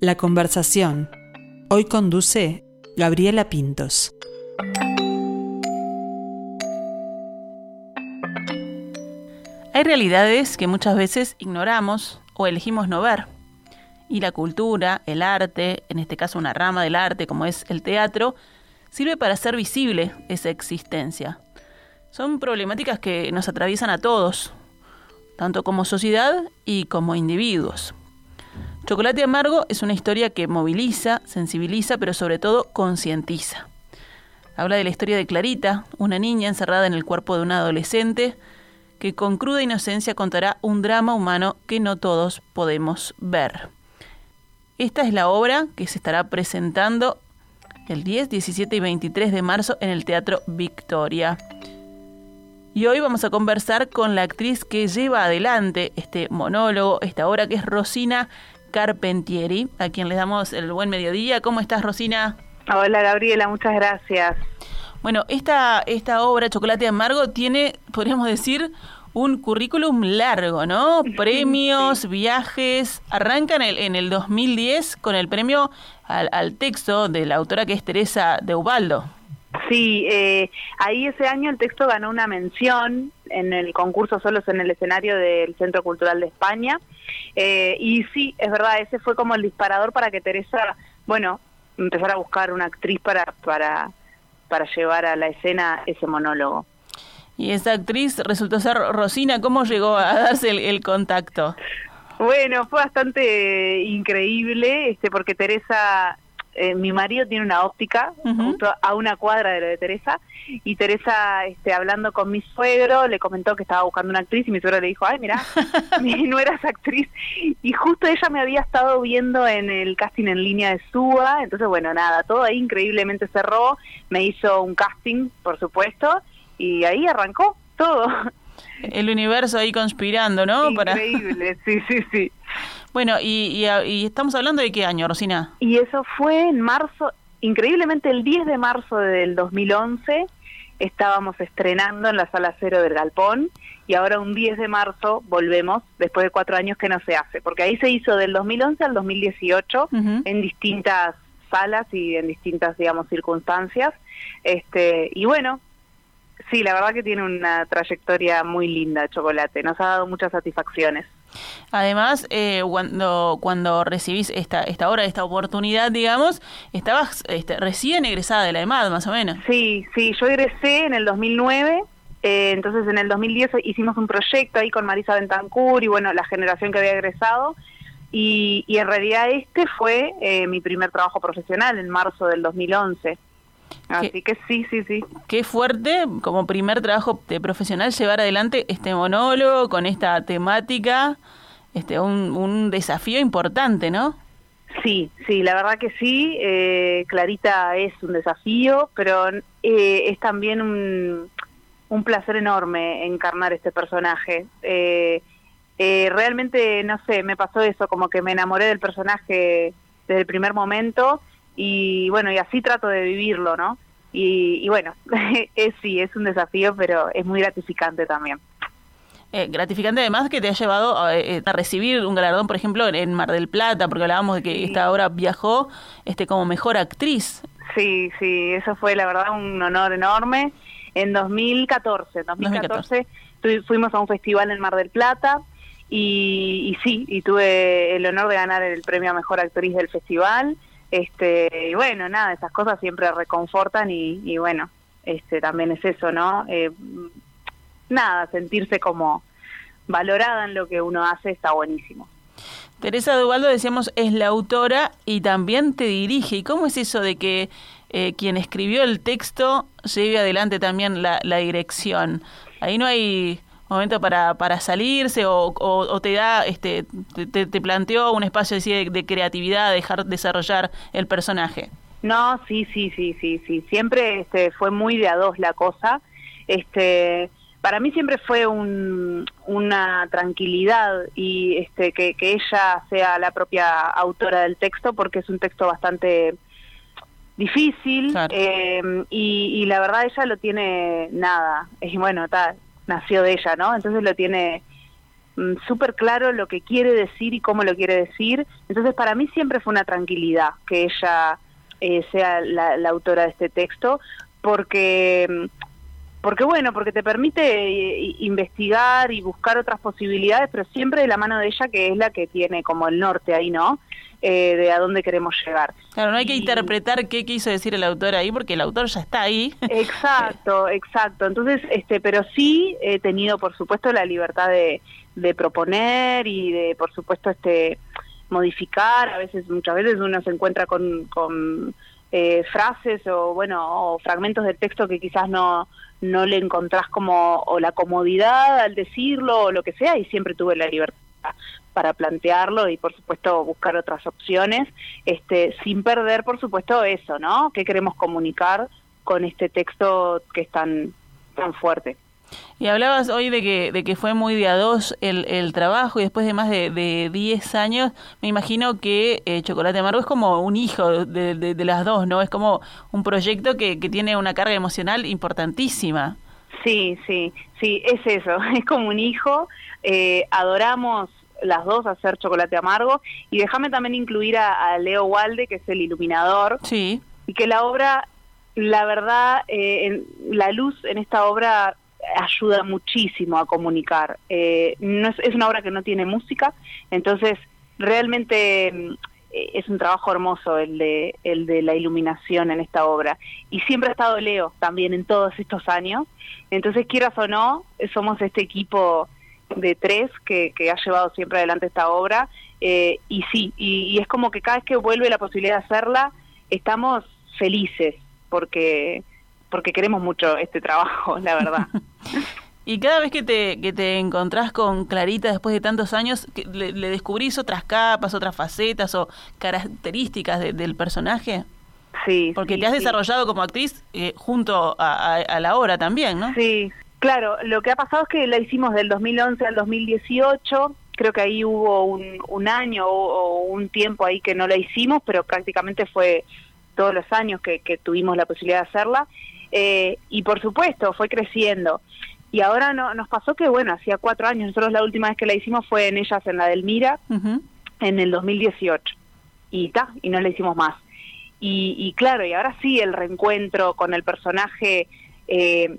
La conversación. Hoy conduce Gabriela Pintos. Hay realidades que muchas veces ignoramos o elegimos no ver. Y la cultura, el arte, en este caso una rama del arte como es el teatro, sirve para hacer visible esa existencia. Son problemáticas que nos atraviesan a todos, tanto como sociedad y como individuos. Chocolate Amargo es una historia que moviliza, sensibiliza, pero sobre todo concientiza. Habla de la historia de Clarita, una niña encerrada en el cuerpo de un adolescente, que con cruda inocencia contará un drama humano que no todos podemos ver. Esta es la obra que se estará presentando el 10, 17 y 23 de marzo en el Teatro Victoria. Y hoy vamos a conversar con la actriz que lleva adelante este monólogo, esta obra que es Rosina Carpentieri, a quien le damos el buen mediodía. ¿Cómo estás, Rosina? Hola, Gabriela, muchas gracias. Bueno, esta, esta obra, Chocolate Amargo, tiene, podríamos decir, un currículum largo, ¿no? Premios, viajes. Arrancan en el, en el 2010 con el premio al, al, texto de la autora que es Teresa de Ubaldo. Sí, eh, ahí ese año el texto ganó una mención en el concurso Solos en el escenario del Centro Cultural de España. Eh, y sí, es verdad, ese fue como el disparador para que Teresa, bueno, empezara a buscar una actriz para, para, para llevar a la escena ese monólogo. Y esa actriz resultó ser Rosina, ¿cómo llegó a darse el, el contacto? Bueno, fue bastante increíble, este, porque Teresa eh, mi marido tiene una óptica junto a una cuadra de lo de Teresa y Teresa este, hablando con mi suegro le comentó que estaba buscando una actriz y mi suegro le dijo, ay mira, no eras actriz y justo ella me había estado viendo en el casting en línea de SUA, entonces bueno, nada, todo ahí increíblemente cerró, me hizo un casting por supuesto y ahí arrancó todo. El universo ahí conspirando, ¿no? Increíble, sí, sí, sí. Bueno, y, y, estamos hablando de qué año, Rosina? Y eso fue en marzo, increíblemente el 10 de marzo del 2011, estábamos estrenando en la sala cero del Galpón y ahora un 10 de marzo volvemos después de cuatro años que no se hace, porque ahí se hizo del 2011 al 2018 en distintas salas y en distintas, digamos, circunstancias. Este, y bueno, sí, la verdad que tiene una trayectoria muy linda, Chocolate, nos ha dado muchas satisfacciones. Además, eh, cuando, cuando recibís esta, esta obra, esta oportunidad, digamos, estabas este, recién egresada de la EMAD, más o menos. Sí, sí, yo egresé en el 2009. Eh, entonces en el 2010 hicimos un proyecto ahí con Marisa Bentancur y bueno, la generación que había egresado y, y en realidad este fue eh, mi primer trabajo profesional en marzo del 2011. Así que sí, sí, sí. Qué fuerte como primer trabajo de profesional llevar adelante este monólogo con esta temática, este un, un desafío importante, ¿no? Sí, sí, la verdad que sí. Eh, Clarita es un desafío, pero eh, es también un, un, placer enorme encarnar este personaje. Eh, eh, realmente, no sé, me pasó eso, como que me enamoré del personaje desde el primer momento y bueno, y así trato de vivirlo, ¿no? Y, bueno, es, sí, es un desafío, pero es muy gratificante también. Eh, gratificante además que te ha llevado a, eh, recibir un galardón, por ejemplo, en Mar del Plata, porque hablábamos de que esta obra viajó este como mejor actriz. Sí, sí, eso fue la verdad un honor enorme. En 2014, en 2014, 2014. fuimos a un festival en Mar del Plata y, y sí, y tuve el honor de ganar el premio a mejor actriz del festival este, y bueno, nada, esas cosas siempre reconfortan y, bueno, este, también es eso, ¿no? Eh, nada, sentirse como valorada en lo que uno hace está buenísimo. Teresa Duvaldo, decíamos, es la autora y también te dirige. ¿Y cómo es eso de que eh, quien escribió el texto lleve adelante también la, la dirección? Ahí no hay momento para, para salirse o, o, te da, este, te, te, planteó un espacio así de, de, creatividad, dejar desarrollar el personaje? No, sí, sí, sí, sí, sí. Siempre este, fue muy de a dos la cosa. Este, para mí siempre fue una tranquilidad y este, que, ella sea la propia autora del texto porque es un texto bastante difícil em, y, la verdad ella lo tiene nada, es bueno, está, nació de ella, ¿no? Entonces lo tiene mm, súper claro lo que quiere decir y cómo lo quiere decir. Entonces para mí siempre fue una tranquilidad que ella eh, sea la, la, autora de este texto porque mm, porque bueno, porque te permite eh, investigar y buscar otras posibilidades, pero siempre de la mano de ella, que es la que tiene como el norte ahí, ¿no? Eh, de a dónde queremos llegar. Claro, no hay que interpretar qué quiso decir el autor ahí, porque el autor ya está ahí. Exacto, exacto. Entonces, este, pero sí he tenido, por supuesto, la libertad de, de proponer y de, por supuesto, este modificar. A veces, muchas veces uno se encuentra con, con eh, frases o bueno o fragmentos del texto que quizás no no le encontrás como o la comodidad al decirlo o lo que sea y siempre tuve la libertad para plantearlo y por supuesto buscar otras opciones. Este sin perder por supuesto eso no qué queremos comunicar con este texto que es tan tan fuerte y hablabas hoy de que, de que fue muy de a dos el, el trabajo y después de más de, de 10 años, me imagino que eh, Chocolate Amargo es como un hijo de, de, las dos, ¿no? Es como un proyecto que, que tiene una carga emocional importantísima. Sí, sí, sí, es eso, es como un hijo. Eh, adoramos las dos hacer Chocolate Amargo y déjame también incluir a, Leo Walde, que es el iluminador. Sí. Y que la obra, la verdad, eh, en, la luz en esta obra ayuda muchísimo a comunicar. Eh, no es, es, una obra que no tiene música, entonces realmente mm, es un trabajo hermoso el de, el de la iluminación en esta obra. Y siempre ha estado Leo también en todos estos años. Entonces, quieras o no, somos este equipo de tres que, que ha llevado siempre adelante esta obra. Eh, y sí, y, y es como que cada vez que vuelve la posibilidad de hacerla, estamos felices porque porque queremos mucho este trabajo, la verdad. Y cada vez que te, que te encontrás con Clarita después de tantos años, ¿le, descubrís otras capas, otras facetas o características del personaje? Sí. Porque te has desarrollado como actriz eh, junto a, la obra también, ¿no? Sí, claro. Lo que ha pasado es que la hicimos del 2011 al 2018. Creo que ahí hubo un, un año o, un tiempo ahí que no la hicimos, pero prácticamente fue todos los años que, que tuvimos la posibilidad de hacerla. Eh, y por supuesto, fue creciendo. Y ahora no, nos pasó que, bueno, hacía cuatro años, nosotros la última vez que la hicimos fue en Ellas en la del Mira, en el 2018. Y ta, y no la hicimos más. Y, claro, y ahora sí el reencuentro con el personaje eh,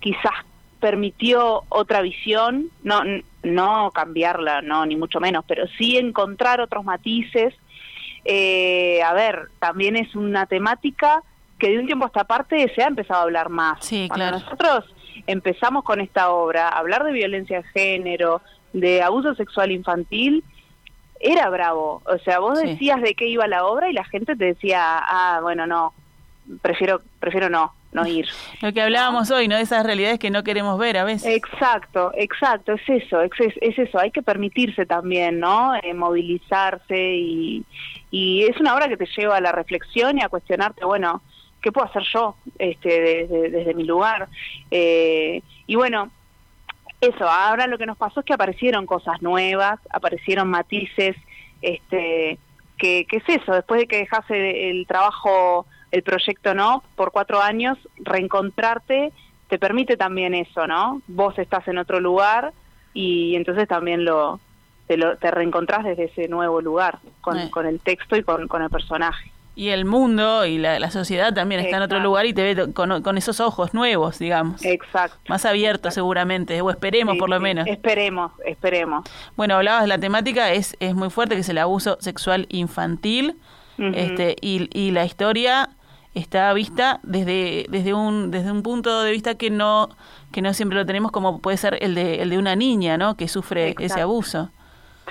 quizás permitió otra visión, no, no cambiarla, no, ni mucho menos, pero sí encontrar otros matices. Eh, a ver, también es una temática que de un tiempo a esta parte se ha empezado a hablar más. Sí, Cuando nosotros empezamos con esta obra, hablar de violencia de género, de abuso sexual infantil, era bravo. O sea, vos decías de qué iba la obra y la gente te decía, ah, bueno, no, prefiero, prefiero no, no ir. Lo que hablábamos hoy, ¿no? De esas realidades que no queremos ver a veces. Exacto, exacto, es eso, es, es eso, hay que permitirse también, ¿no? Eh, movilizarse y, y es una obra que te lleva a la reflexión y a cuestionarte, bueno, ¿qué puedo hacer yo este, desde, mi lugar? Eh, y bueno, eso, ahora lo que nos pasó es que aparecieron cosas nuevas, aparecieron matices, este, que, es eso, después de que dejase el trabajo, el proyecto, ¿no? Por cuatro años, reencontrarte te permite también eso, ¿no? Vos estás en otro lugar y entonces también lo te, lo, te reencontrás desde ese nuevo lugar, con, el texto y con el personaje. Y el mundo y la, sociedad también está en otro lugar y te ve con, esos ojos nuevos, digamos. Exacto. Más abiertos seguramente, o esperemos por lo menos. Esperemos, esperemos. Bueno, hablabas de la temática, es, es muy fuerte, que es el abuso sexual infantil, este y, y la historia está vista desde, desde, un, desde un punto de vista que no, que no siempre lo tenemos como puede ser el de, el de una niña, ¿no? Que sufre ese abuso.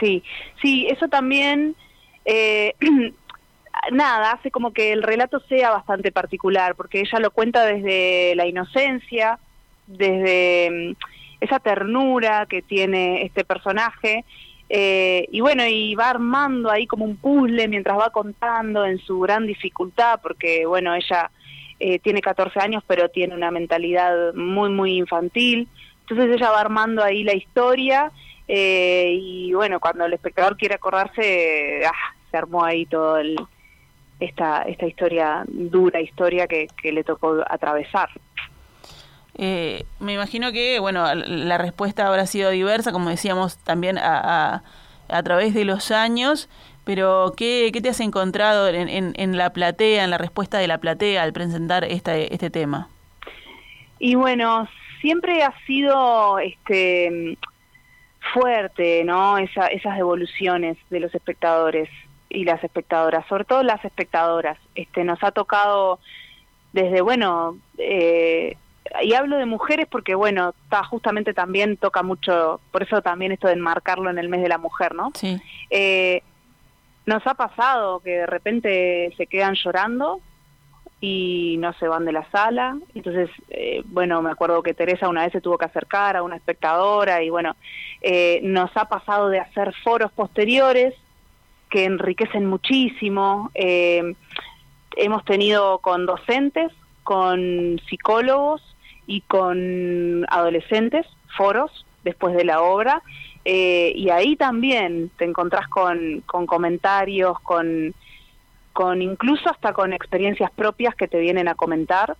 Sí, sí, eso también... Eh, nada, hace como que el relato sea bastante particular, porque ella lo cuenta desde la inocencia, desde mm, esa ternura que tiene este personaje, eh, y bueno, y va armando ahí como un puzzle mientras va contando en su gran dificultad, porque bueno, ella eh, tiene 14 años, pero tiene una mentalidad muy, muy infantil. Entonces ella va armando ahí la historia eh, y bueno, cuando el espectador quiere acordarse, ah, se armó ahí todo esta, esta historia, dura historia que, le tocó atravesar. Eh, me imagino que, bueno, la respuesta habrá sido diversa, como decíamos también a, a, través de los años, pero ¿qué, qué te has encontrado en, en, en, la platea, en la respuesta de la platea al presentar este, este tema? Y bueno, siempre ha sido este fuerte, ¿no? Esa, esas devoluciones de los espectadores y las espectadoras, sobre todo las espectadoras. Este, nos ha tocado desde, bueno, eh, y hablo de mujeres porque, bueno, está justamente también toca mucho, por eso también esto de enmarcarlo en el mes de la mujer, ¿no? Sí. Eh, nos ha pasado que de repente se quedan llorando y no se van de la sala. Entonces, eh, bueno, me acuerdo que Teresa una vez se tuvo que acercar a una espectadora y bueno, eh, nos ha pasado de hacer foros posteriores que enriquecen muchísimo. Eh, hemos tenido con docentes, con psicólogos y con adolescentes foros después de la obra. y ahí también te encontrás con, con comentarios, con con incluso hasta con experiencias propias que te vienen a comentar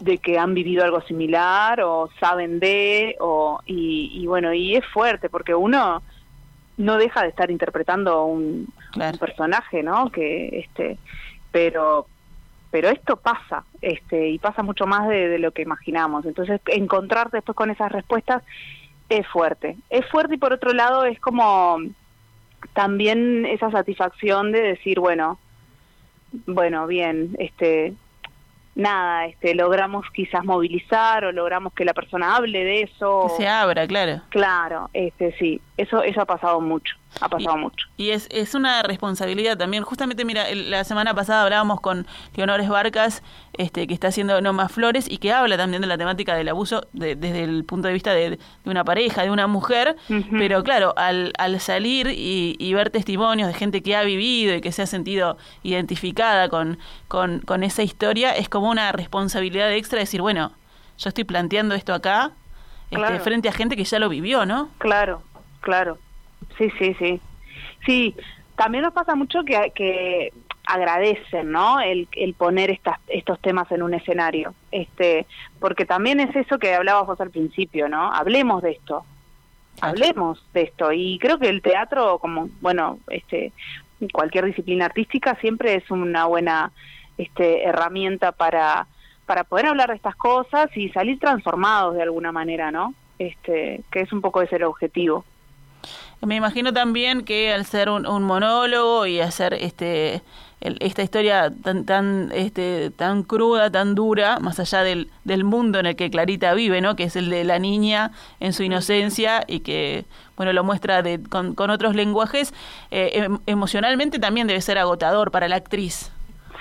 de que han vivido algo similar o saben de o y, bueno y es fuerte porque uno no deja de estar interpretando un, personaje no que este pero pero esto pasa este y pasa mucho más de, de, lo que imaginamos. Entonces encontrar después con esas respuestas es fuerte. Es fuerte y por otro lado es como también esa satisfacción de decir bueno bueno, bien, este, nada, este, logramos quizás movilizar o logramos que la persona hable de eso. Que se abra, claro. Claro, este, sí, eso, eso ha pasado mucho ha pasado mucho. Y es, es una responsabilidad también. Justamente, mira, la semana pasada hablábamos con Leonores Barcas, este, que está haciendo No Más Flores y que habla también de la temática del abuso desde el punto de vista de, una pareja, de una mujer. Pero claro, al, al salir y, ver testimonios de gente que ha vivido y que se ha sentido identificada con, con, con esa historia, es como una responsabilidad extra decir, bueno, yo estoy planteando esto acá este, frente a gente que ya lo vivió, ¿no? Claro, claro. Sí, sí, sí. Sí, también nos pasa mucho que, que agradecen, ¿no? El, el poner estas, estos temas en un escenario, este, porque también es eso que hablabas vos al principio, ¿no? Hablemos de esto, hablemos de esto y creo que el teatro, como bueno, este, cualquier disciplina artística siempre es una buena, este, herramienta para para poder hablar de estas cosas y salir transformados de alguna manera, ¿no? Este, que es un poco ese el objetivo. Me imagino también que al ser un, monólogo y hacer este esta historia tan tan este tan cruda, tan dura, más allá del, del mundo en el que Clarita vive, ¿no? Que es el de la niña en su inocencia y que bueno lo muestra de, con, con otros lenguajes, eh, em, emocionalmente también debe ser agotador para la actriz.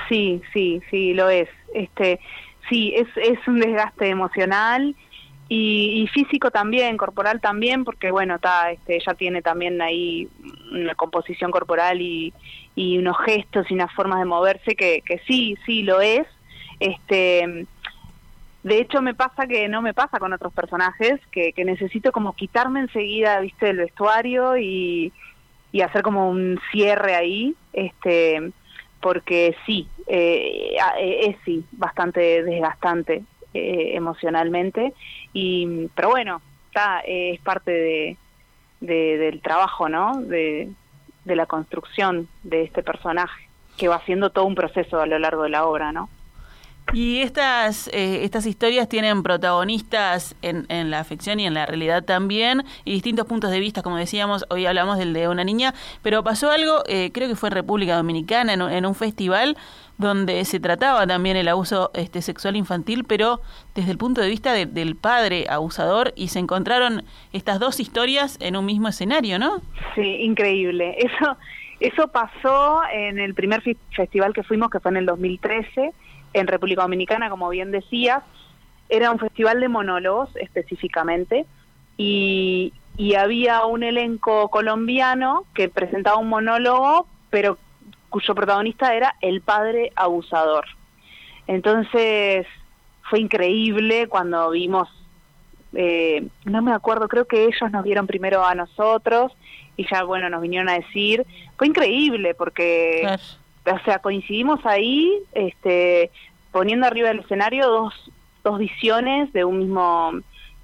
Sí, sí, sí, lo es. Este, sí, es es un desgaste emocional y, físico también, corporal también, porque bueno, está, este, ella tiene también ahí una composición corporal y, y unos gestos y unas formas de moverse que, que sí, sí lo es. Este, de hecho me pasa que no me pasa con otros personajes, que, necesito como quitarme enseguida, viste, del vestuario y, y hacer como un cierre ahí, este, porque sí, eh, es sí, bastante desgastante eh, emocionalmente. Y pero bueno está es parte de, del trabajo no de, de la construcción de este personaje que va haciendo todo un proceso a lo largo de la obra no y estas, eh, estas historias tienen protagonistas en, en, la ficción y en la realidad también, y distintos puntos de vista, como decíamos, hoy hablamos del de una niña, pero pasó algo, eh, creo que fue en República Dominicana, en, en, un festival donde se trataba también el abuso este, sexual infantil, pero desde el punto de vista del padre abusador, y se encontraron estas dos historias en un mismo escenario, ¿no? Sí, increíble. Eso, eso pasó en el primer festival que fuimos, que fue en el 2013 en República Dominicana, como bien decías, era un festival de monólogos específicamente y, había un elenco colombiano que presentaba un monólogo, pero cuyo protagonista era el padre abusador. Entonces fue increíble cuando vimos, eh, no me acuerdo, creo que ellos nos vieron primero a nosotros y ya, bueno, nos vinieron a decir, fue increíble porque, o sea, coincidimos ahí, este, poniendo arriba del escenario dos, dos visiones de un mismo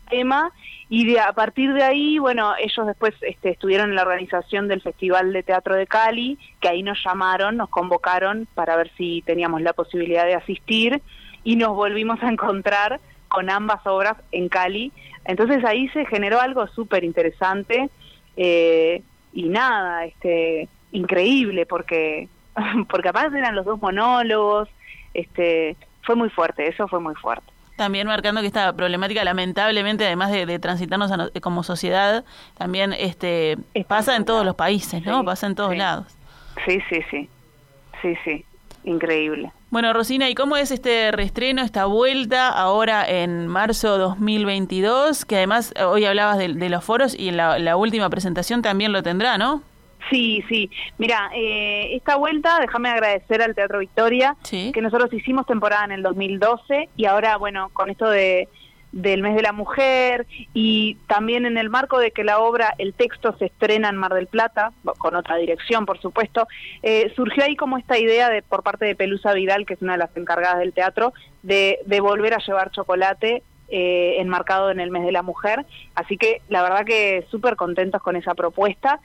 tema y de, a partir de ahí, bueno, ellos después este, estuvieron en la organización del Festival de Teatro de Cali, que ahí nos llamaron, nos convocaron para ver si teníamos la posibilidad de asistir y nos volvimos a encontrar con ambas obras en Cali. Entonces ahí se generó algo súper interesante eh, y nada, este, increíble porque porque aparte eran los dos monólogos, este, fue muy fuerte, eso fue muy fuerte. También marcando que esta problemática, lamentablemente, además de, transitarnos como sociedad, también este pasa en todos los países, ¿no? pasa en todos lados. Sí, sí, sí. Sí, sí. Increíble. Bueno, Rosina, ¿y cómo es este reestreno, esta vuelta ahora en marzo 2022? Que además hoy hablabas de, los foros y en la, la última presentación también lo tendrá, ¿no? Sí, sí. Mira, eh, esta vuelta, déjame agradecer al Teatro Victoria, que nosotros hicimos temporada en el 2012 y ahora, bueno, con esto de del mes de la mujer y también en el marco de que la obra, el texto se estrena en Mar del Plata, con otra dirección por supuesto, eh, surgió ahí como esta idea de por parte de Pelusa Vidal, que es una de las encargadas del teatro, de, de volver a llevar chocolate eh, enmarcado en el mes de la mujer. Así que la verdad que súper contentos con esa propuesta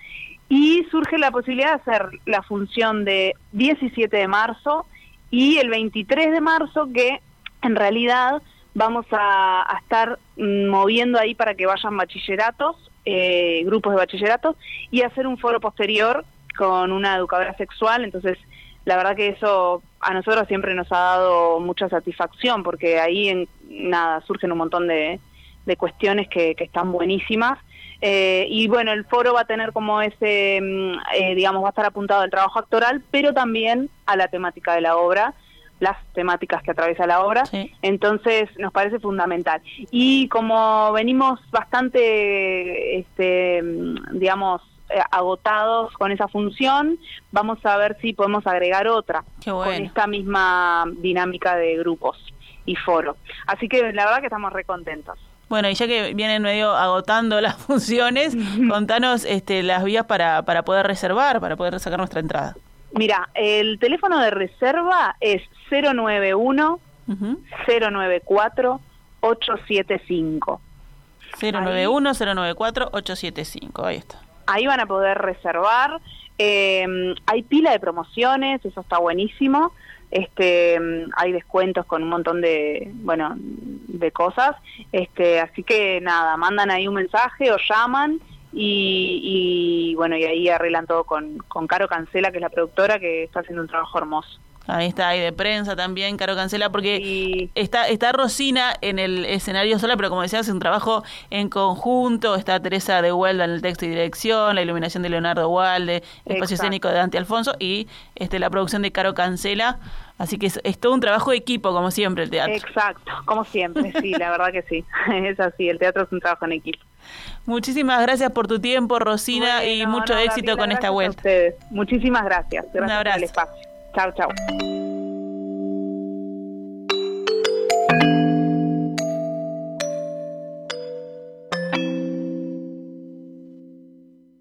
y surge la posibilidad de hacer la función de 17 de marzo y el 23 de marzo que en realidad vamos a, estar moviendo ahí para que vayan bachilleratos, eh, grupos de bachilleratos y hacer un foro posterior con una educadora sexual, entonces la verdad que eso a nosotros siempre nos ha dado mucha satisfacción porque ahí en nada surgen un montón de, de cuestiones que están buenísimas eh, y bueno, el foro va a tener como ese, mm, eh, digamos, va a estar apuntado al trabajo actoral, pero también a la temática de la obra, las temáticas que atraviesa la obra. Entonces, nos parece fundamental. Y como venimos bastante, este, mm, digamos, eh, agotados con esa función, vamos a ver si podemos agregar otra con esta misma dinámica de grupos y foro. Así que la verdad que estamos recontentos. Bueno, y ya que vienen medio agotando las funciones, contanos este, las vías para, para poder reservar, para poder sacar nuestra entrada. Mira, el teléfono de reserva es 091 094 875. 091 094 875, ahí está. Ahí van a poder reservar. Eh, hay pila de promociones, eso está buenísimo este hay descuentos con un montón de bueno de cosas. Este así que nada mandan ahí un mensaje o llaman y, bueno y ahí arreglan todo con, con Caro Cancela que es la productora que está haciendo un trabajo hermoso Ahí está, ahí de prensa también, Caro Cancela, porque está, está Rosina en el escenario sola, pero como decía, hace un trabajo en conjunto. Está Teresa de Huelda en el texto y dirección, la iluminación de Leonardo Walde, el espacio escénico de Dante Alfonso y este la producción de Caro Cancela. Así que es, todo un trabajo de equipo, como siempre, el teatro. Exacto, como siempre, sí, la verdad que sí. Es así, el teatro es un trabajo en equipo. Muchísimas gracias por tu tiempo, Rosina, y mucho éxito con esta vuelta. Muchísimas gracias. Gracias un abrazo. por el espacio. Tchau, tchau.